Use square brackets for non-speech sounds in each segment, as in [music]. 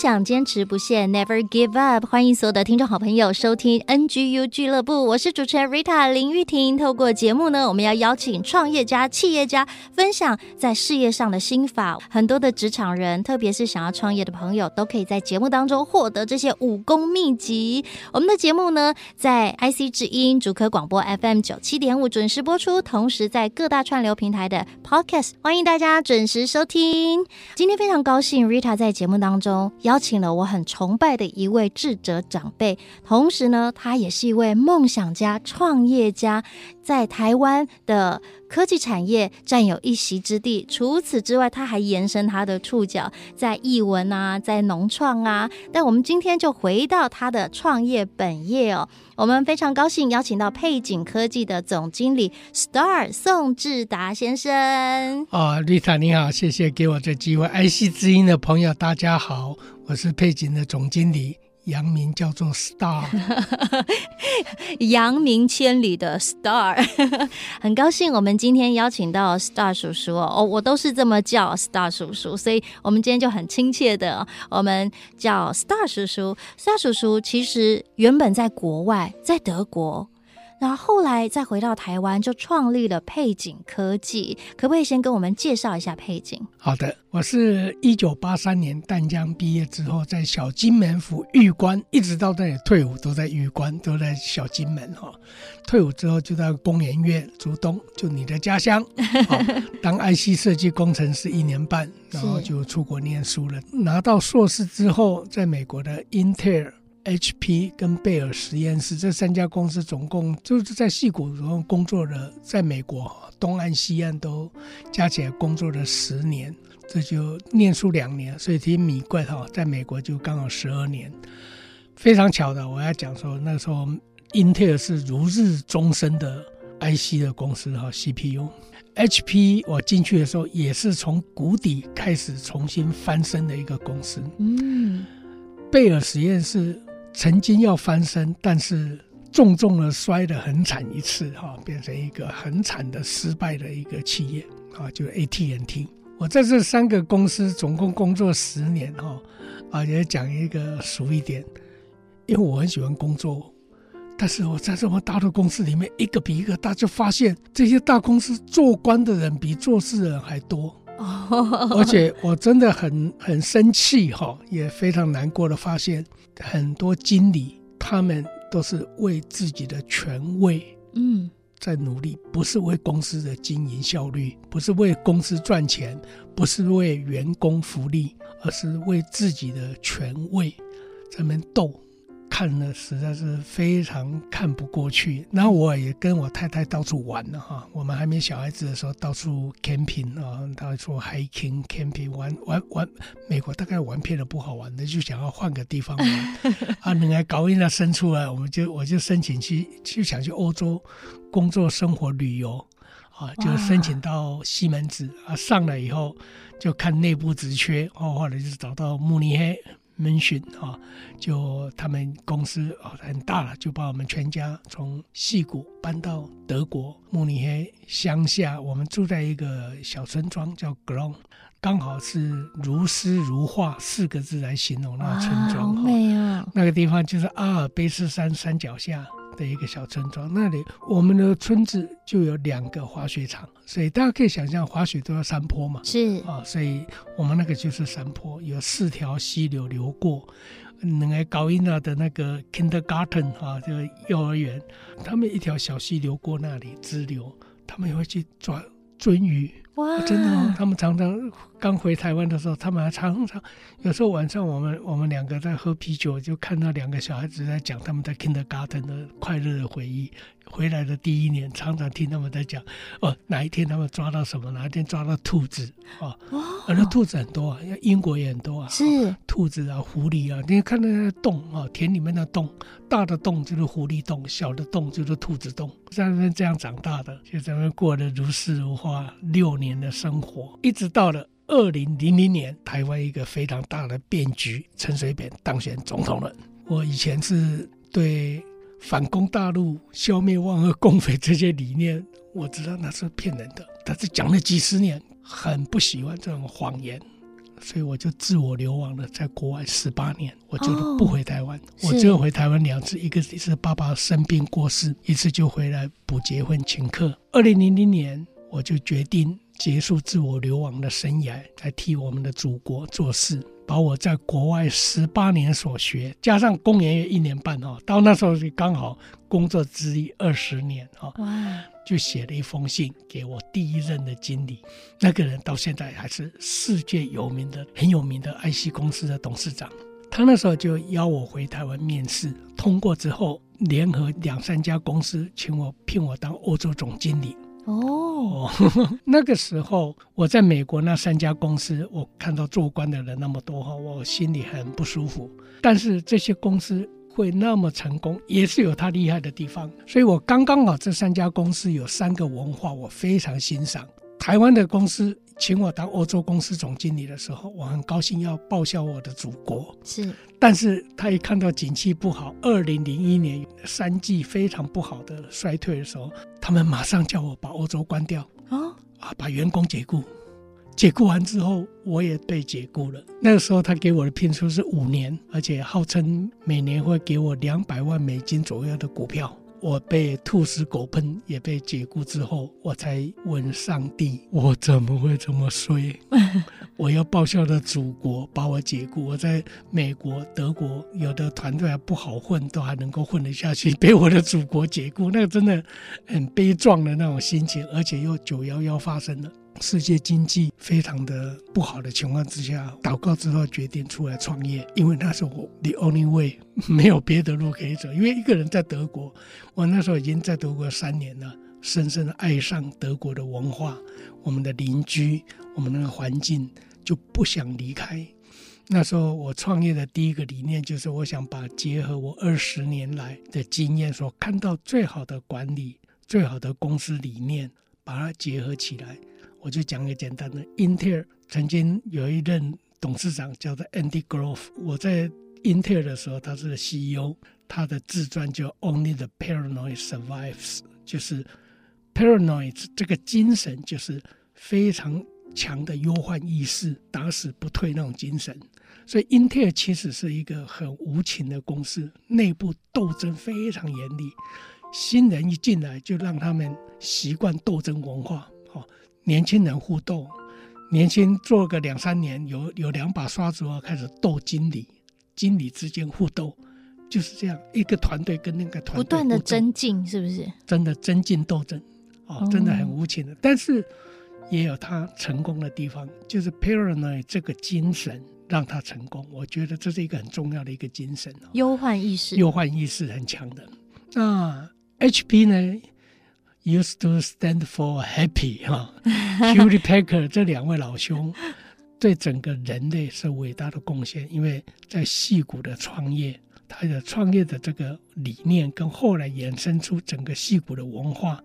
想，坚持不懈，Never give up。欢迎所有的听众好朋友收听 NGU 俱乐部，我是主持人 Rita 林玉婷。透过节目呢，我们要邀请创业家、企业家分享在事业上的心法。很多的职场人，特别是想要创业的朋友，都可以在节目当中获得这些武功秘籍。我们的节目呢，在 IC 之音主科广播 FM 九七点五准时播出，同时在各大串流平台的 Podcast，欢迎大家准时收听。今天非常高兴，Rita 在节目当中。邀邀请了我很崇拜的一位智者长辈，同时呢，他也是一位梦想家、创业家，在台湾的科技产业占有一席之地。除此之外，他还延伸他的触角在艺文啊，在农创啊。但我们今天就回到他的创业本业哦。我们非常高兴邀请到配景科技的总经理 Star 宋志达先生。哦，Rita 你好，谢谢给我这机会。IC 之音的朋友大家好，我是配景的总经理。扬名叫做 Star，[laughs] 扬名千里的 Star，[laughs] 很高兴我们今天邀请到 Star 叔叔哦，我都是这么叫 Star 叔叔，所以我们今天就很亲切的，我们叫 Star 叔叔。Star 叔叔其实原本在国外，在德国。然后后来再回到台湾，就创立了配景科技。可不可以先跟我们介绍一下配景？好的，我是一九八三年淡江毕业之后，在小金门府玉关，一直到那里退伍，都在玉关，都在小金门哈。退伍之后就到工研院竹东，就你的家乡，[laughs] 当 IC 设计工程师一年半，然后就出国念书了。拿到硕士之后，在美国的英特尔。HP 跟贝尔实验室这三家公司总共就是在戏谷然后工作了，在美国东岸西岸都加起来工作了十年，这就念书两年，所以挺米怪哈，在美国就刚好十二年。非常巧的，我要讲说那时候英特尔是如日中升的 IC 的公司哈，CPU，HP 我进去的时候也是从谷底开始重新翻身的一个公司，嗯，贝尔实验室。曾经要翻身，但是重重的摔得很惨一次，哈，变成一个很惨的失败的一个企业，啊，就是 AT&T。我在这三个公司总共工作十年，哈，啊，也讲一个俗一点，因为我很喜欢工作，但是我在这么大的公司里面，一个比一个大，就发现这些大公司做官的人比做事的人还多，而且我真的很很生气，哈，也非常难过的发现。很多经理，他们都是为自己的权位，嗯，在努力，不是为公司的经营效率，不是为公司赚钱，不是为员工福利，而是为自己的权位在那边斗。看了实在是非常看不过去，然后我也跟我太太到处玩了哈。我们还没小孩子的时候，到处 camping 啊，到处 hiking camping 玩玩玩。美国大概玩遍了不好玩的，就想要换个地方玩 [laughs] 啊。能来搞一那生出来，我们就我就申请去，就想去欧洲工作、生活、旅游啊，就申请到西门子啊。上来以后就看内部职缺，哦，后来就找到慕尼黑。门询啊，就他们公司啊很大了，就把我们全家从西谷搬到德国慕尼黑乡下。我们住在一个小村庄叫 Glonn，刚好是如诗如画四个字来形容那个村庄。好美啊！那个地方就是阿尔卑斯山山脚下。的一个小村庄，那里我们的村子就有两个滑雪场，所以大家可以想象，滑雪都要山坡嘛，是啊，所以我们那个就是山坡，有四条溪流流过。那个高音娜的那个 kindergarten 啊，这个幼儿园，他们一条小溪流过那里支流，他们也会去抓鳟鱼、哇，真的哦，他们常常刚回台湾的时候，他们还常常有时候晚上我们我们两个在喝啤酒，就看到两个小孩子在讲他们在 Kindergarten 的快乐的回忆。回来的第一年，常常听他们在讲哦，哪一天他们抓到什么，哪一天抓到兔子哦，而那兔子很多啊，英国也很多啊，是兔子啊、狐狸啊，你看那个洞啊，田里面的洞，大的洞就是狐狸洞，小的洞就是兔子洞，在那边这样长大的，就在那边过得如诗如画六年的生活，一直到了二零零零年，台湾一个非常大的变局，陈水扁当选总统了。我以前是对。反攻大陆、消灭万恶共匪这些理念，我知道那是骗人的。但是讲了几十年，很不喜欢这种谎言，所以我就自我流亡了，在国外十八年，我就不回台湾。哦、我只有回台湾两次，一个是爸爸生病过世，一次就回来补结婚请客。二零零零年，我就决定结束自我流亡的生涯，来替我们的祖国做事。把我在国外十八年所学，加上公研院一年半哦，到那时候就刚好工作资历二十年哈，就写了一封信给我第一任的经理，那个人到现在还是世界有名的、很有名的 IC 公司的董事长。他那时候就邀我回台湾面试，通过之后，联合两三家公司请我聘我当欧洲总经理。哦，[laughs] 那个时候我在美国那三家公司，我看到做官的人那么多哈，我心里很不舒服。但是这些公司会那么成功，也是有它厉害的地方。所以我刚刚好这三家公司有三个文化，我非常欣赏。台湾的公司请我当欧洲公司总经理的时候，我很高兴要报效我的祖国。是，但是他一看到景气不好，二零零一年三季非常不好的衰退的时候，他们马上叫我把欧洲关掉。哦，啊，把员工解雇。解雇完之后，我也被解雇了。那个时候他给我的聘书是五年，而且号称每年会给我两百万美金左右的股票。我被兔死狗烹，也被解雇之后，我才问上帝：我怎么会这么衰？[laughs] 我要报效的祖国把我解雇。我在美国、德国有的团队还不好混，都还能够混得下去，被我的祖国解雇，那个真的很悲壮的那种心情，而且又九幺幺发生了。世界经济非常的不好的情况之下，祷告之后决定出来创业，因为那时候我 the only way [laughs] 没有别的路可以走，因为一个人在德国，我那时候已经在德国三年了，深深的爱上德国的文化，我们的邻居，我们那个环境，就不想离开。那时候我创业的第一个理念就是，我想把结合我二十年来的经验所看到最好的管理、最好的公司理念，把它结合起来。我就讲个简单的，英特尔曾经有一任董事长叫做 Andy Grove，我在英特尔的时候他是 CEO，他的自传叫 Only the Paranoid Survives，就是 Paranoid 这个精神就是非常强的忧患意识，打死不退那种精神。所以英特尔其实是一个很无情的公司，内部斗争非常严厉，新人一进来就让他们习惯斗争文化。年轻人互斗，年轻做个两三年，有有两把刷子后开始斗经理，经理之间互斗，就是这样一个团队跟那个团队不断的增进，是不是？真的增进斗争，哦，真的很无情的。嗯、但是也有他成功的地方，就是 paranoid 这个精神让他成功。我觉得这是一个很重要的一个精神哦，忧患意识，忧患意识很强的。那 HP 呢？Used to stand for happy 哈，[laughs] Hewlett Packard 这两位老兄对整个人类是伟大的贡献，因为在矽谷的创业，他的创业的这个理念跟后来衍生出整个矽谷的文化，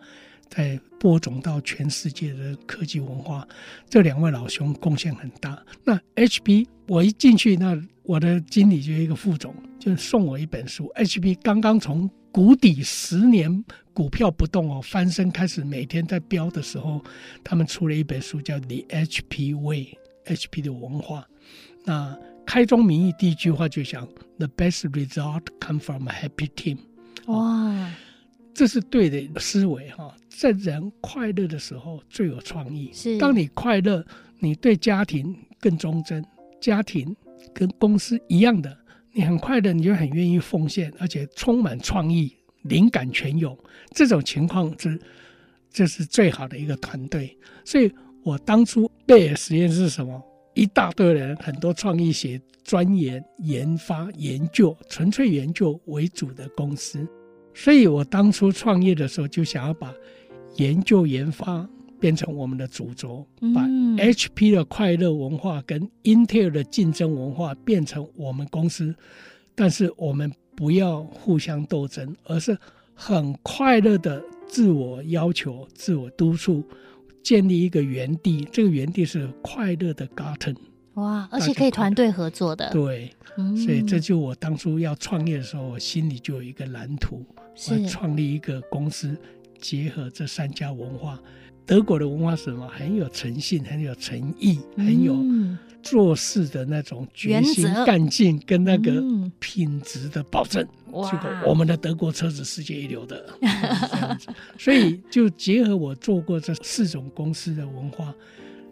在播种到全世界的科技文化，这两位老兄贡献很大。那 HP 我一进去，那我的经理就一个副总就送我一本书，HP 刚刚从谷底十年。股票不动哦，翻身开始每天在飙的时候，他们出了一本书叫《The HP Way》，HP 的文化。那开宗明义第一句话就讲：“The best result come from a happy team。”哇，这是对的思维哈，在人快乐的时候最有创意。是，当你快乐，你对家庭更忠贞，家庭跟公司一样的，你很快的，你就很愿意奉献，而且充满创意。灵感全涌，这种情况是这是最好的一个团队。所以我当初贝尔实验室是什么？一大堆人，很多创意学钻研、研发、研究，纯粹研究为主的公司。所以我当初创业的时候，就想要把研究研发变成我们的主轴，把 HP 的快乐文化跟 Intel 的竞争文化变成我们公司。但是我们不要互相斗争，而是很快乐的自我要求、自我督促。建立一个园地，这个园地是快乐的 garden，哇，而且可以团队合作的。对，嗯、所以这就我当初要创业的时候，我心里就有一个蓝图，是我要创立一个公司，结合这三家文化。德国的文化是什么？很有诚信，很有诚意，很有做事的那种决心、干劲跟那个品质的保证。这个我们的德国车子世界一流的。[laughs] 所以就结合我做过这四种公司的文化，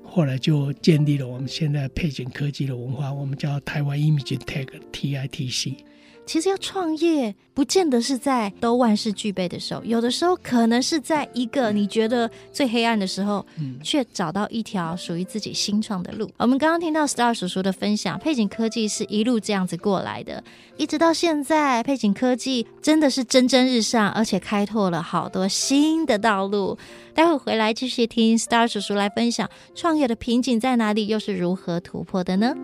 后来就建立了我们现在配景科技的文化，我们叫台湾 Imaging Tech（TITC）。其实要创业，不见得是在都万事俱备的时候，有的时候可能是在一个你觉得最黑暗的时候，嗯，却找到一条属于自己新创的路。我们刚刚听到 Star 叔叔的分享，配景科技是一路这样子过来的，一直到现在，配景科技真的是蒸蒸日上，而且开拓了好多新的道路。待会回来继续听 Star 叔叔来分享创业的瓶颈在哪里，又是如何突破的呢？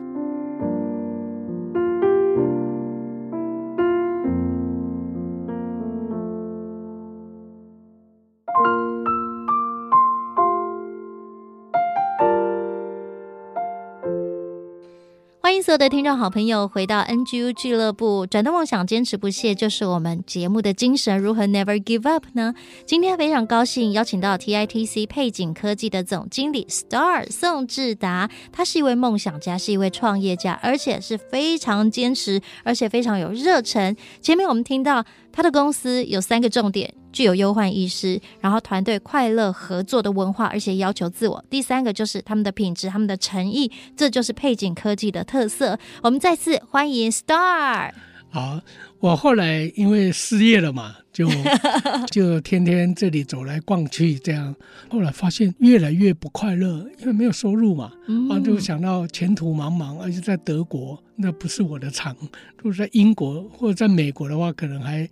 所有的听众好朋友回到 NGU 俱乐部，转动梦想，坚持不懈，就是我们节目的精神。如何 Never Give Up 呢？今天非常高兴邀请到 TITC 配景科技的总经理 Star 宋志达，他是一位梦想家，是一位创业家，而且是非常坚持，而且非常有热忱。前面我们听到。他的公司有三个重点：具有忧患意识，然后团队快乐合作的文化，而且要求自我。第三个就是他们的品质、他们的诚意，这就是配景科技的特色。我们再次欢迎 Star。好，我后来因为失业了嘛，就 [laughs] 就天天这里走来逛去，这样后来发现越来越不快乐，因为没有收入嘛，嗯、啊，就想到前途茫茫，而且在德国那不是我的长，如果在英国或者在美国的话，可能还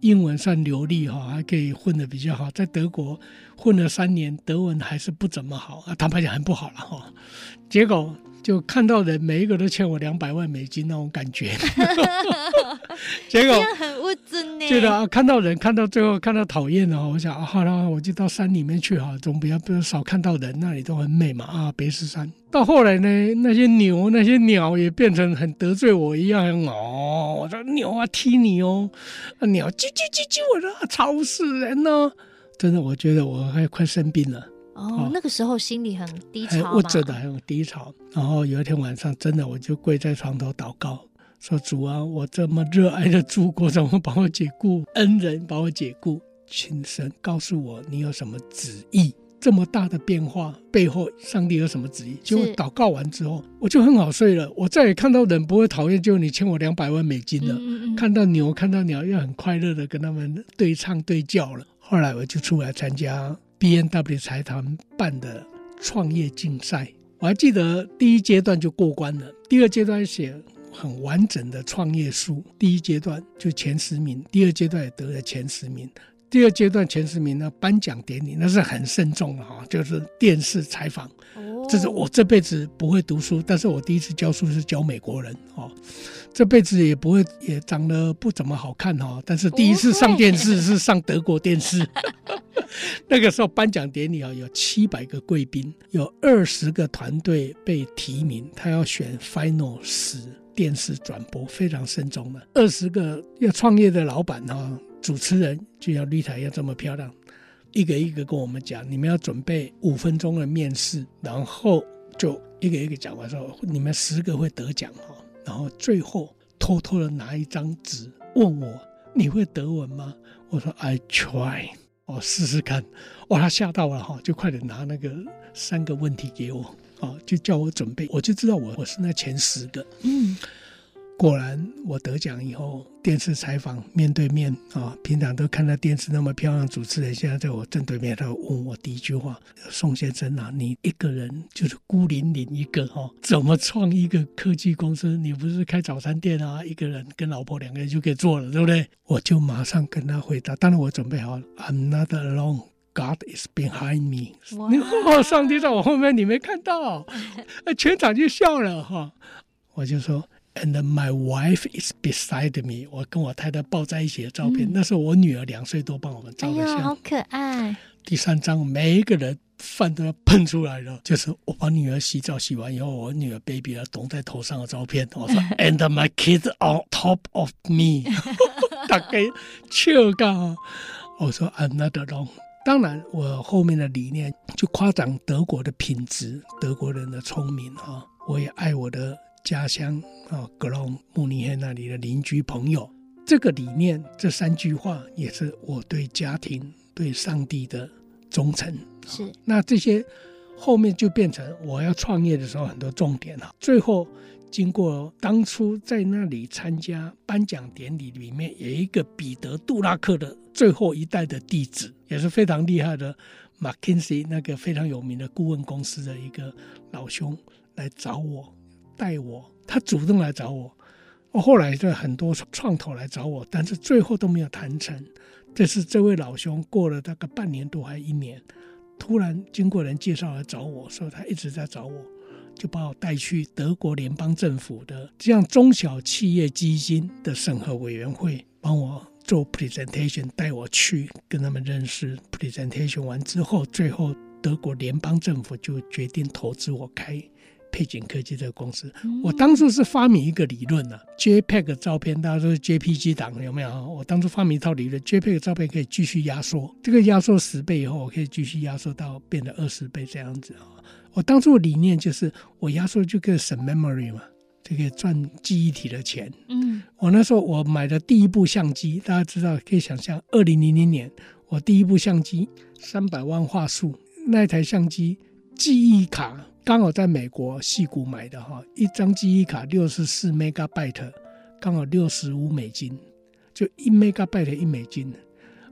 英文算流利哈，还可以混得比较好。在德国混了三年，德文还是不怎么好啊，坦白讲很不好了哈，结果。就看到人每一个都欠我两百万美金那种感觉，[laughs] 结果很物质呢。觉得啊，看到人看到最后看到讨厌了，我想啊，好了，我就到山里面去哈，总比较比较少看到人，那里都很美嘛啊，别是山。到后来呢，那些牛那些鸟也变成很得罪我一样哦，我说牛啊踢你哦，啊鸟啾啾啾啾，我说吵死人了，真的，我觉得我还快生病了。哦，那个时候心里很低潮，我真的很低潮。然后有一天晚上，真的我就跪在床头祷告，说：“主啊，我这么热爱的祖国，怎么把我解雇？恩人把我解雇，请神告诉我，你有什么旨意？这么大的变化背后，上帝有什么旨意？”结果祷告完之后，我就很好睡了。我再也看到人不会讨厌，就你欠我两百万美金了。嗯嗯嗯，看到牛，看到鸟，又很快乐的跟他们对唱对叫了。后来我就出来参加。BMW 财团办的创业竞赛，我还记得第一阶段就过关了，第二阶段写很完整的创业书，第一阶段就前十名，第二阶段也得了前十名。第二阶段前十名呢，颁奖典礼那是很慎重的哈，就是电视采访。这是我这辈子不会读书，但是我第一次教书是教美国人哦。这辈子也不会也长得不怎么好看哈，但是第一次上电视是上德国电视。[laughs] 那个时候颁奖典礼啊，有七百个贵宾，有二十个团队被提名，他要选 final 十电视转播，非常慎重的。二十个要创业的老板哈。主持人就像绿台一样这么漂亮，一个一个跟我们讲，你们要准备五分钟的面试，然后就一个一个讲完之后，你们十个会得奖哈，然后最后偷偷的拿一张纸问我，你会德文吗？我说 I try，我试试看。哇，他吓到了哈，就快点拿那个三个问题给我，啊，就叫我准备，我就知道我我是那前十个，嗯。果然，我得奖以后，电视采访面对面啊，平常都看到电视那么漂亮主持人，现在在我正对面，他问我第一句话：“宋先生啊，你一个人就是孤零零一个哈，怎么创一个科技公司？你不是开早餐店啊？一个人跟老婆两个人就可以做了，对不对？”我就马上跟他回答：“当然我准备好了，I'm not alone, God is behind me。哦，[laughs] 上帝在我后面，你没看到？[laughs] 全场就笑了哈。我就说。” And my wife is beside me。我跟我太太抱在一起的照片，嗯、那时候我女儿两岁多，帮我们照的相，好可爱。第三张，每一个人饭都要喷出来了，就是我帮女儿洗澡洗完以后，我女儿 baby 要懂在头上的照片。我说，[laughs] And my kids on top of me，[laughs] 大概笑噶。我说，I'm not alone。当然，我后面的理念就夸奖德国的品质，德国人的聪明啊，我也爱我的。家乡啊，格隆慕尼黑那里的邻居朋友，这个理念，这三句话也是我对家庭、对上帝的忠诚。是，那这些后面就变成我要创业的时候很多重点了。最后，经过当初在那里参加颁奖典礼，里面有一个彼得杜拉克的最后一代的弟子，也是非常厉害的，McKinsey 那个非常有名的顾问公司的一个老兄来找我。带我，他主动来找我。我后来就很多创投来找我，但是最后都没有谈成。这是这位老兄过了大概半年多还一年，突然经过人介绍来找我说他一直在找我，就把我带去德国联邦政府的这样中小企业基金的审核委员会，帮我做 presentation，带我去跟他们认识。presentation 完之后，最后德国联邦政府就决定投资我开。配景科技这个公司，我当初是发明一个理论呢。JPEG 照片，大家都是 JPG 档有没有？我当初发明一套理论，JPEG 照片可以继续压缩，这个压缩十倍以后，我可以继续压缩到变得二十倍这样子啊。我当初的理念就是，我压缩就可以省 memory 嘛，就可以赚记忆体的钱。嗯，我那时候我买的第一部相机，大家知道可以想象，二零零零年我第一部相机三百万画素，那台相机记忆卡。刚好在美国矽谷买的哈，一张记忆卡六十四 megabyte，刚好六十五美金，就一 megabyte 一美金，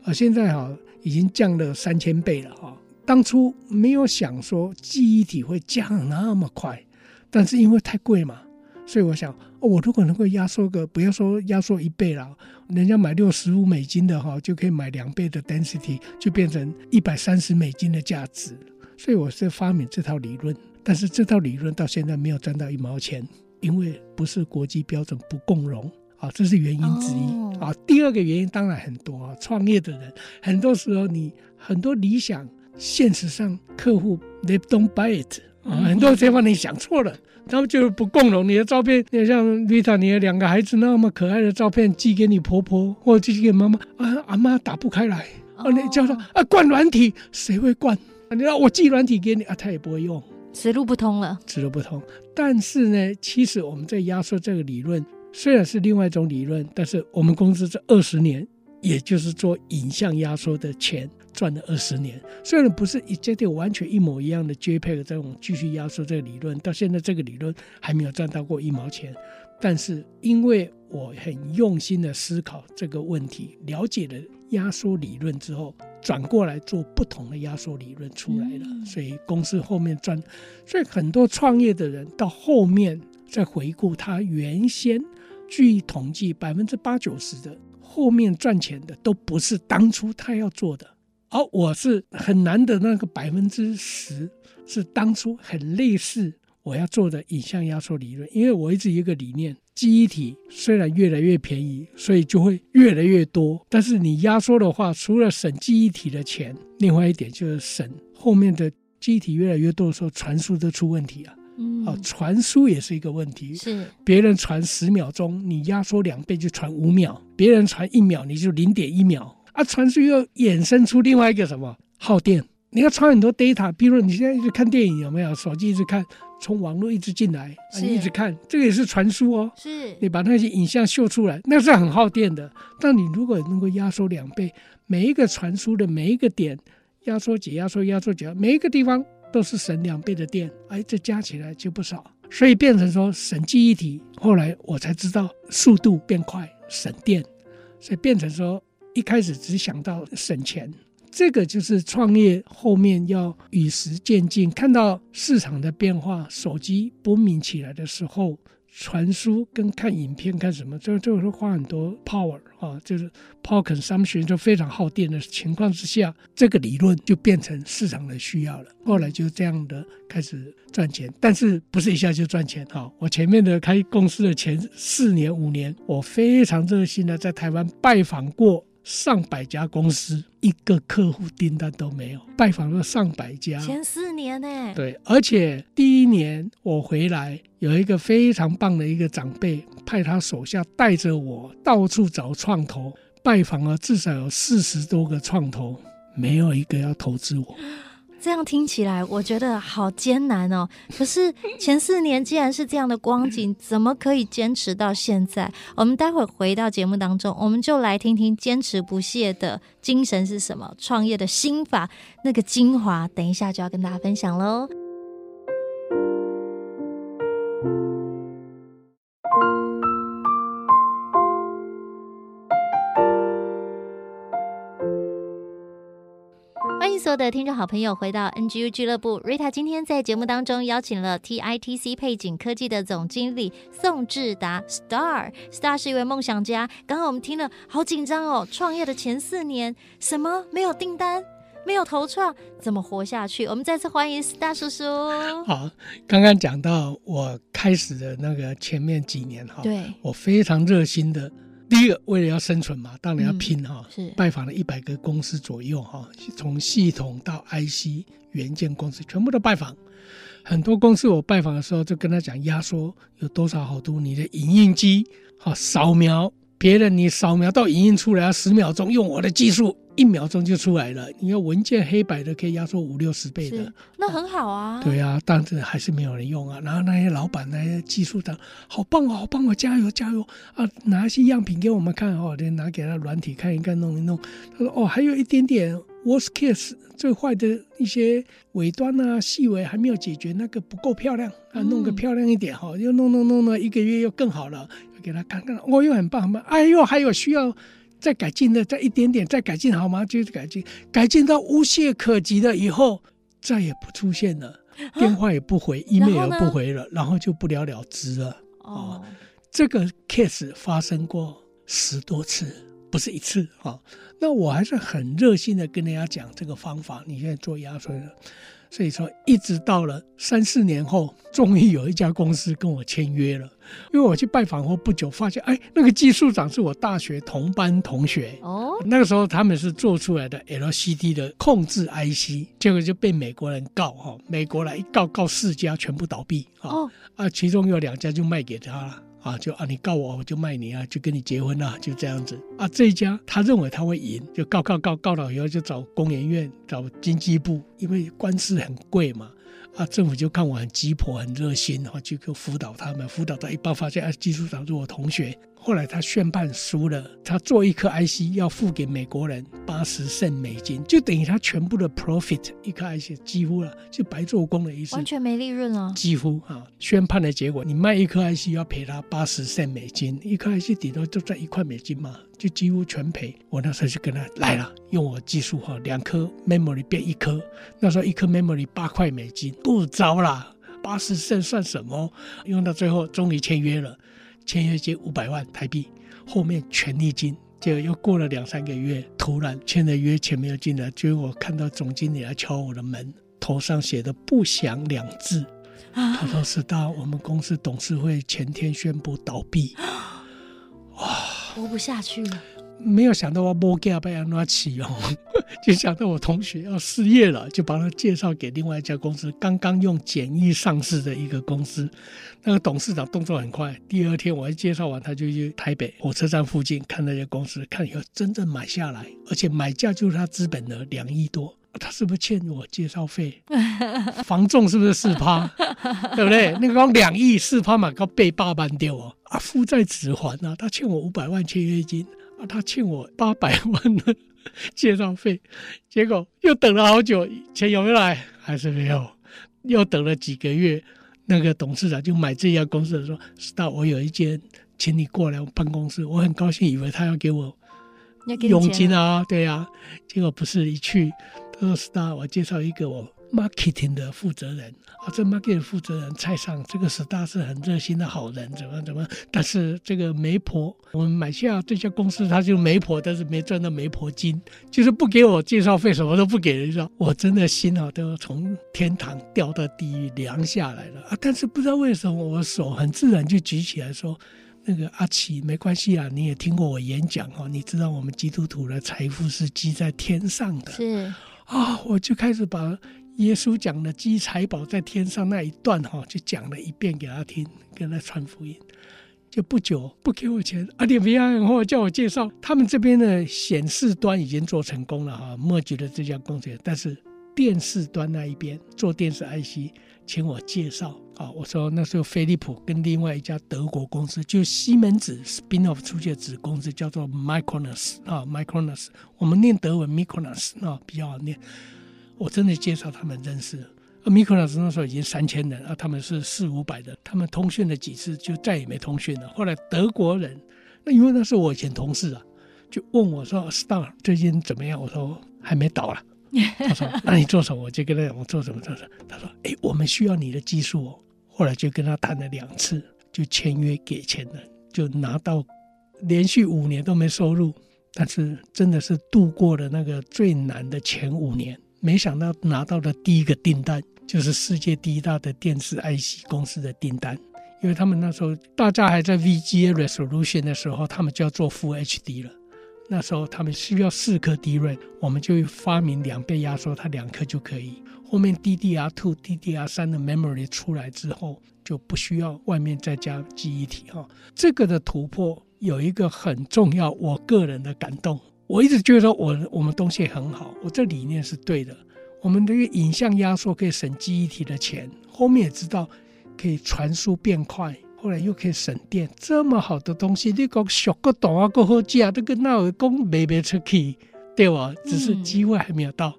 啊，现在哈已经降了三千倍了哈。当初没有想说记忆体会降那么快，但是因为太贵嘛，所以我想，我如果能够压缩个，不要说压缩一倍了，人家买六十五美金的哈，就可以买两倍的 density，就变成一百三十美金的价值。所以我是发明这套理论。但是这套理论到现在没有赚到一毛钱，因为不是国际标准不共融啊，这是原因之一啊。第二个原因当然很多啊，创业的人很多时候你很多理想，现实上客户 they don't buy it 啊，很多地方你想错了，他们就是不共融。你的照片，你像 Rita，你的两个孩子那么可爱的照片寄给你婆婆或者寄给妈妈啊，阿妈打不开来啊，你叫他啊灌软体，谁会灌？你让我寄软体给你啊，他也不会用。此路不通了，此路不通。但是呢，其实我们在压缩这个理论虽然是另外一种理论，但是我们公司这二十年，也就是做影像压缩的钱赚了二十年。虽然不是一绝对完全一模一样的 JPEG 这种继续压缩这个理论，到现在这个理论还没有赚到过一毛钱。但是因为我很用心的思考这个问题，了解了压缩理论之后。转过来做不同的压缩理论出来了，所以公司后面赚，所以很多创业的人到后面再回顾他原先，据统计百分之八九十的后面赚钱的都不是当初他要做的，而我是很难的那个百分之十是当初很类似我要做的影像压缩理论，因为我一直有一个理念。记忆体虽然越来越便宜，所以就会越来越多。但是你压缩的话，除了省记忆体的钱，另外一点就是省后面的记忆体越来越多的时候，传输都出问题啊。嗯，啊，传输也是一个问题。是，别人传十秒钟，你压缩两倍就传五秒；别人传一秒，你就零点一秒。啊，传输又衍生出另外一个什么耗电？你要传很多 data，比如你现在一直看电影，有没有？手机一直看。从网络一直进来，你一直看，这个也是传输哦。是，你把那些影像秀出来，那是很耗电的。但你如果能够压缩两倍，每一个传输的每一个点，压缩解压缩压缩解，每一个地方都是省两倍的电，哎，这加起来就不少。所以变成说省记忆体。后来我才知道速度变快，省电，所以变成说一开始只想到省钱。这个就是创业后面要与时渐进，看到市场的变化，手机不明起来的时候，传输跟看影片看什么，这这会花很多 power 啊，就是 power consumption 就非常耗电的情况之下，这个理论就变成市场的需要了。后来就这样的开始赚钱，但是不是一下就赚钱哈。我前面的开公司的前四年五年，我非常热心的在台湾拜访过。上百家公司，一个客户订单都没有，拜访了上百家。前四年呢？对，而且第一年我回来，有一个非常棒的一个长辈，派他手下带着我到处找创投，拜访了至少有四十多个创投，没有一个要投资我。[gasps] [gasps] 这样听起来，我觉得好艰难哦。可是 [laughs] 前四年既然是这样的光景，怎么可以坚持到现在？我们待会回到节目当中，我们就来听听坚持不懈的精神是什么，创业的心法，那个精华，等一下就要跟大家分享喽。所有的听众好朋友，回到 NGU 俱乐部，Rita 今天在节目当中邀请了 TITC 配景科技的总经理宋志达 Star，Star 是一位梦想家。刚刚我们听了好紧张哦，创业的前四年，什么没有订单，没有投创，怎么活下去？我们再次欢迎 Star 叔叔。好，刚刚讲到我开始的那个前面几年哈，对，我非常热心的。第一个，为了要生存嘛，当然要拼哈。嗯、是拜访了一百个公司左右哈，从系统到 IC 元件公司全部都拜访。很多公司我拜访的时候，就跟他讲压缩有多少好多，你的影印机哈扫描，别人你扫描到影印出来要十秒钟，用我的技术。一秒钟就出来了，你要文件黑白的可以压缩五六十倍的，那很好啊。对啊，但是还是没有人用啊。然后那些老板、那些技术长，好棒哦，好棒啊，加油加油啊！拿一些样品给我们看哦，就拿给他软体看一看，弄一弄。他说哦，还有一点点 worst case 最坏的一些尾端啊、细微还没有解决，那个不够漂亮啊，弄个漂亮一点哈，又弄弄弄弄，一个月又更好了，又给他看看，哦，又很棒很棒。哎呦，还有需要。再改进的，再一点点，再改进好吗？就是改进，改进到无懈可击了以后，再也不出现了，电话也不回，email 也不回了，然后就不了了之了。哦，这个 case 发生过十多次，不是一次啊。那我还是很热心的跟人家讲这个方法。你现在做压缩的。所以说，一直到了三四年后，终于有一家公司跟我签约了。因为我去拜访后不久，发现哎，那个技术长是我大学同班同学。哦，那个时候他们是做出来的 LCD 的控制 IC，结果就被美国人告哈，美国来一告告四家全部倒闭啊。哦，啊，其中有两家就卖给他了。啊，就啊，你告我，我就卖你啊，就跟你结婚了，就这样子啊。这一家他认为他会赢，就告告告告了以后，就找工研院、找经济部，因为官司很贵嘛。啊，政府就看我很急迫、很热心，然后就辅导他们，辅导到一半发现，啊，技术长是我同学。后来他宣判输了，他做一颗 IC 要付给美国人八十 cent 美金，就等于他全部的 profit 一颗 IC 几乎了，就白做工的意思，完全没利润了。几乎啊，宣判的结果，你卖一颗 IC 要赔他八十 cent 美金，一颗 IC 顶多就赚一块美金嘛，就几乎全赔。我那时候就跟他来了，用我技术哈，两颗 memory 变一颗，那时候一颗 memory 八块美金，不招啦，八十 cent 算什么？用到最后终于签约了。签约金五百万台币，后面权利金，结果又过了两三个月，突然签了约，钱没有进来，结果我看到总经理来敲我的门，头上写的“不祥”两字，啊、他说是到我们公司董事会前天宣布倒闭，哇，活不下去了。没有想到我摩根被安拉启用，就想到我同学要失业了，就把他介绍给另外一家公司，刚刚用简易上市的一个公司。那个董事长动作很快，第二天我一介绍完，他就去台北火车站附近看那家公司，看以后真正买下来，而且买价就是他资本额两亿多，他是不是欠我介绍费？房仲是不是四趴？对不对？那个光两亿四趴嘛，刚被爸办掉哦，啊，负债子还啊，他欠我五百万签约金。啊，他欠我八百万的 [laughs] 介绍费，结果又等了好久，钱有没有来？还是没有。又等了几个月，那个董事长就买这家公司的时候，Star，我有一间，请你过来我办公室，我很高兴，以为他要给我佣金啊，对呀、啊，结果不是一去，他说 Star，我介绍一个我。Marketing 的负责人啊，这 marketing 负责人蔡尚，这个 Star 是很热心的好人，怎么怎么？但是这个媒婆，我们买下这家公司，他就媒婆，但是没赚到媒婆金，就是不给我介绍费，什么都不给人家。我真的心啊，都要从天堂掉到地狱凉下来了啊！但是不知道为什么，我手很自然就举起来说：“那个阿奇，没关系啊，你也听过我演讲哦，你知道我们基督徒的财富是积在天上的。”是啊，我就开始把。耶稣讲的积财宝在天上那一段哈，就讲了一遍给他听，跟他传福音。就不久不给我钱，阿点别然后叫我介绍他们这边的显示端已经做成功了哈，merge 的这家公司，但是电视端那一边做电视 IC，请我介绍啊。我说那时候飞利浦跟另外一家德国公司，就西门子 spin off 出去的子公司叫做 Micronas 啊，Micronas，我们念德文 Micronas 啊，比较好念。我真的介绍他们认识，而米克老师那时候已经三千人，啊，他们是四五百人，他们通讯了几次就再也没通讯了。后来德国人，那因为那是我以前同事啊，就问我说：“Star 最近怎么样？”我说：“还没倒了。”他说：“ [laughs] 那你做什么？”我就跟他讲：“我做什么做什么。”他说：“哎，我们需要你的技术哦。”后来就跟他谈了两次，就签约给钱了，就拿到连续五年都没收入，但是真的是度过了那个最难的前五年。没想到拿到的第一个订单就是世界第一大的电视 IC 公司的订单，因为他们那时候大家还在 VGA resolution 的时候，他们就要做 Full HD 了。那时候他们需要四颗 DRAM，我们就发明两倍压缩，它两颗就可以。后面 DDR2、DDR3 的 memory 出来之后，就不需要外面再加记忆体哈。这个的突破有一个很重要，我个人的感动。我一直觉得我我们东西很好，我这理念是对的。我们这个影像压缩可以省记忆体的钱，后面也知道可以传输变快，后来又可以省电，这么好的东西，你讲小个懂啊，够好价，这个那有工没没出去，对吧？只是机会还没有到。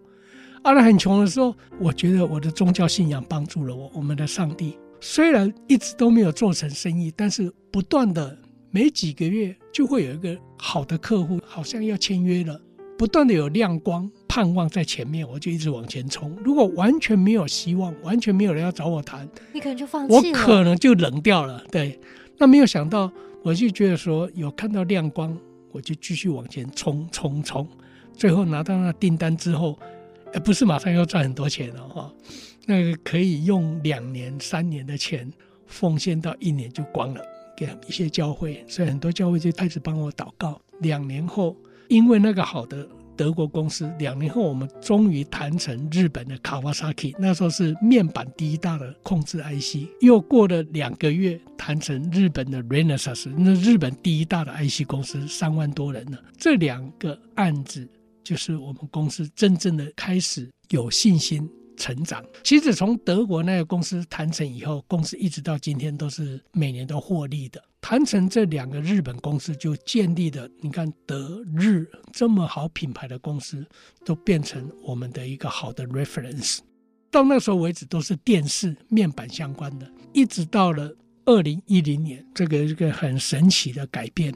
阿、嗯、拉、啊、很穷的时候，我觉得我的宗教信仰帮助了我。我们的上帝虽然一直都没有做成生意，但是不断的。没几个月就会有一个好的客户，好像要签约了，不断的有亮光，盼望在前面，我就一直往前冲。如果完全没有希望，完全没有人要找我谈，你可能就放弃了，我可能就冷掉了。对，那没有想到，我就觉得说有看到亮光，我就继续往前冲冲冲，最后拿到那订单之后，呃，不是马上要赚很多钱了哈，那个可以用两年、三年的钱奉献到一年就光了。给一些教会，所以很多教会就开始帮我祷告。两年后，因为那个好的德国公司，两年后我们终于谈成日本的 Kawasaki，那时候是面板第一大的控制 IC。又过了两个月，谈成日本的 Renesas，那日本第一大的 IC 公司，三万多人呢。这两个案子就是我们公司真正的开始有信心。成长，其实从德国那个公司谈成以后，公司一直到今天都是每年都获利的。谈成这两个日本公司就建立的，你看德日这么好品牌的公司，都变成我们的一个好的 reference。到那时候为止都是电视面板相关的，一直到了二零一零年，这个一个很神奇的改变，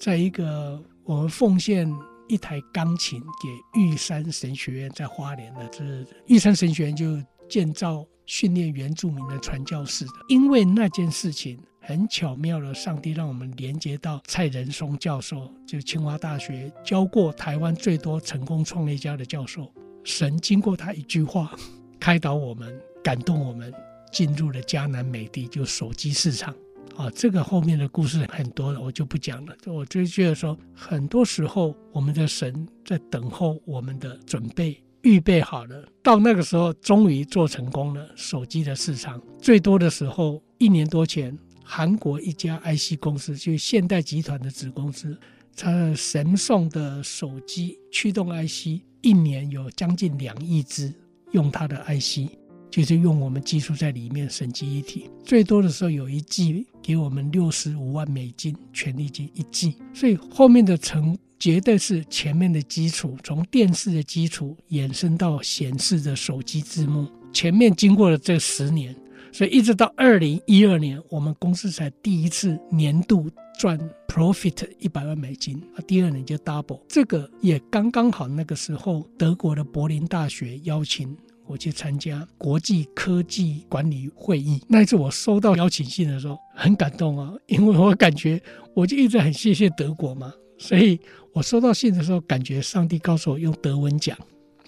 在一个我们奉献。一台钢琴给玉山神学院在花莲的，这玉山神学院就建造训练原住民的传教士的。因为那件事情很巧妙的，上帝让我们连接到蔡仁松教授，就清华大学教过台湾最多成功创业家的教授。神经过他一句话，[laughs] 开导我们，感动我们，进入了迦南美地，就手机市场。啊，这个后面的故事很多了，我就不讲了。我就觉得说，很多时候我们的神在等候我们的准备，预备好了，到那个时候终于做成功了。手机的市场最多的时候，一年多前，韩国一家 IC 公司，就是现代集团的子公司，它神送的手机驱动 IC，一年有将近两亿只用它的 IC。就是用我们技术在里面省记忆体，最多的时候有一季给我们六十五万美金权利金一季，所以后面的成绝对是前面的基础，从电视的基础延伸到显示的手机字幕，前面经过了这十年，所以一直到二零一二年，我们公司才第一次年度赚 profit 一百万美金啊，第二年就 double，这个也刚刚好。那个时候，德国的柏林大学邀请我去参加国际科技管理会议。那一次我收到邀请信的时候，很感动啊，因为我感觉我就一直很谢谢德国嘛，所以我收到信的时候，感觉上帝告诉我用德文讲。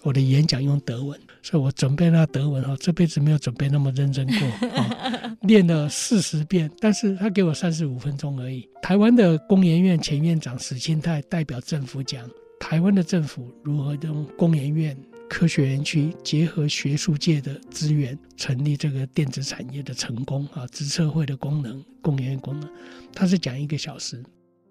我的演讲用德文，所以我准备那德文哈，这辈子没有准备那么认真过，[laughs] 练了四十遍，但是他给我三十五分钟而已。台湾的工研院前院长史钦泰代表政府讲，台湾的政府如何用工研院科学园区结合学术界的资源，成立这个电子产业的成功啊，资策会的功能，工研功能，他是讲一个小时，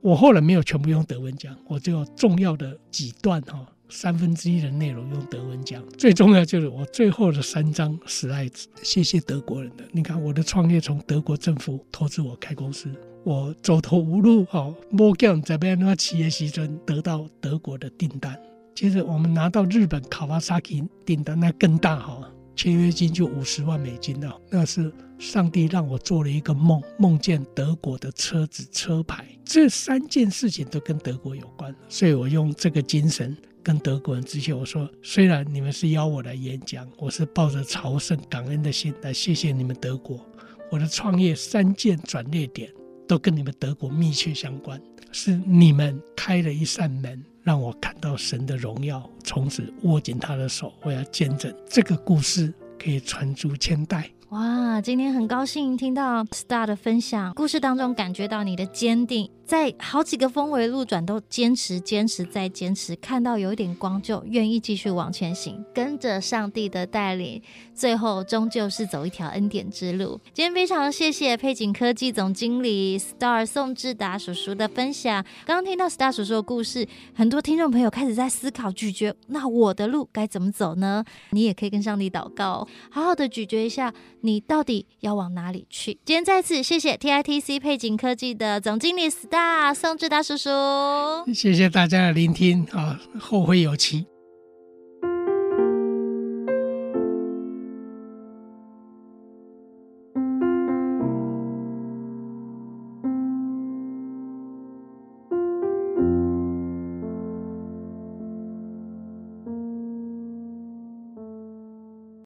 我后来没有全部用德文讲，我只有重要的几段哈。三分之一的内容用德文讲，最重要就是我最后的三张十爱子谢谢德国人的。你看我的创业从德国政府投资我开公司，我走投无路，好，莫讲在边那企业西村得到德国的订单，接着我们拿到日本卡瓦萨奇订单，那更大哈，签约金就五十万美金了，那是上帝让我做了一个梦，梦见德国的车子车牌，这三件事情都跟德国有关，所以我用这个精神。跟德国人致谢，我说，虽然你们是邀我来演讲，我是抱着朝圣感恩的心来谢谢你们德国。我的创业三件转捩点都跟你们德国密切相关，是你们开了一扇门，让我看到神的荣耀，从此握紧他的手。我要见证这个故事可以传诸千代。哇，今天很高兴听到 Star 的分享，故事当中感觉到你的坚定。在好几个峰回路转都坚持、坚持再坚持，看到有一点光就愿意继续往前行，跟着上帝的带领，最后终究是走一条恩典之路。今天非常谢谢配景科技总经理 Star 宋志达叔叔的分享。刚刚听到 Star 叔叔的故事，很多听众朋友开始在思考咀嚼，那我的路该怎么走呢？你也可以跟上帝祷告，好好的咀嚼一下，你到底要往哪里去？今天再次谢谢 TITC 配景科技的总经理 Star。宋志达叔叔，谢谢大家的聆听啊，后会有期。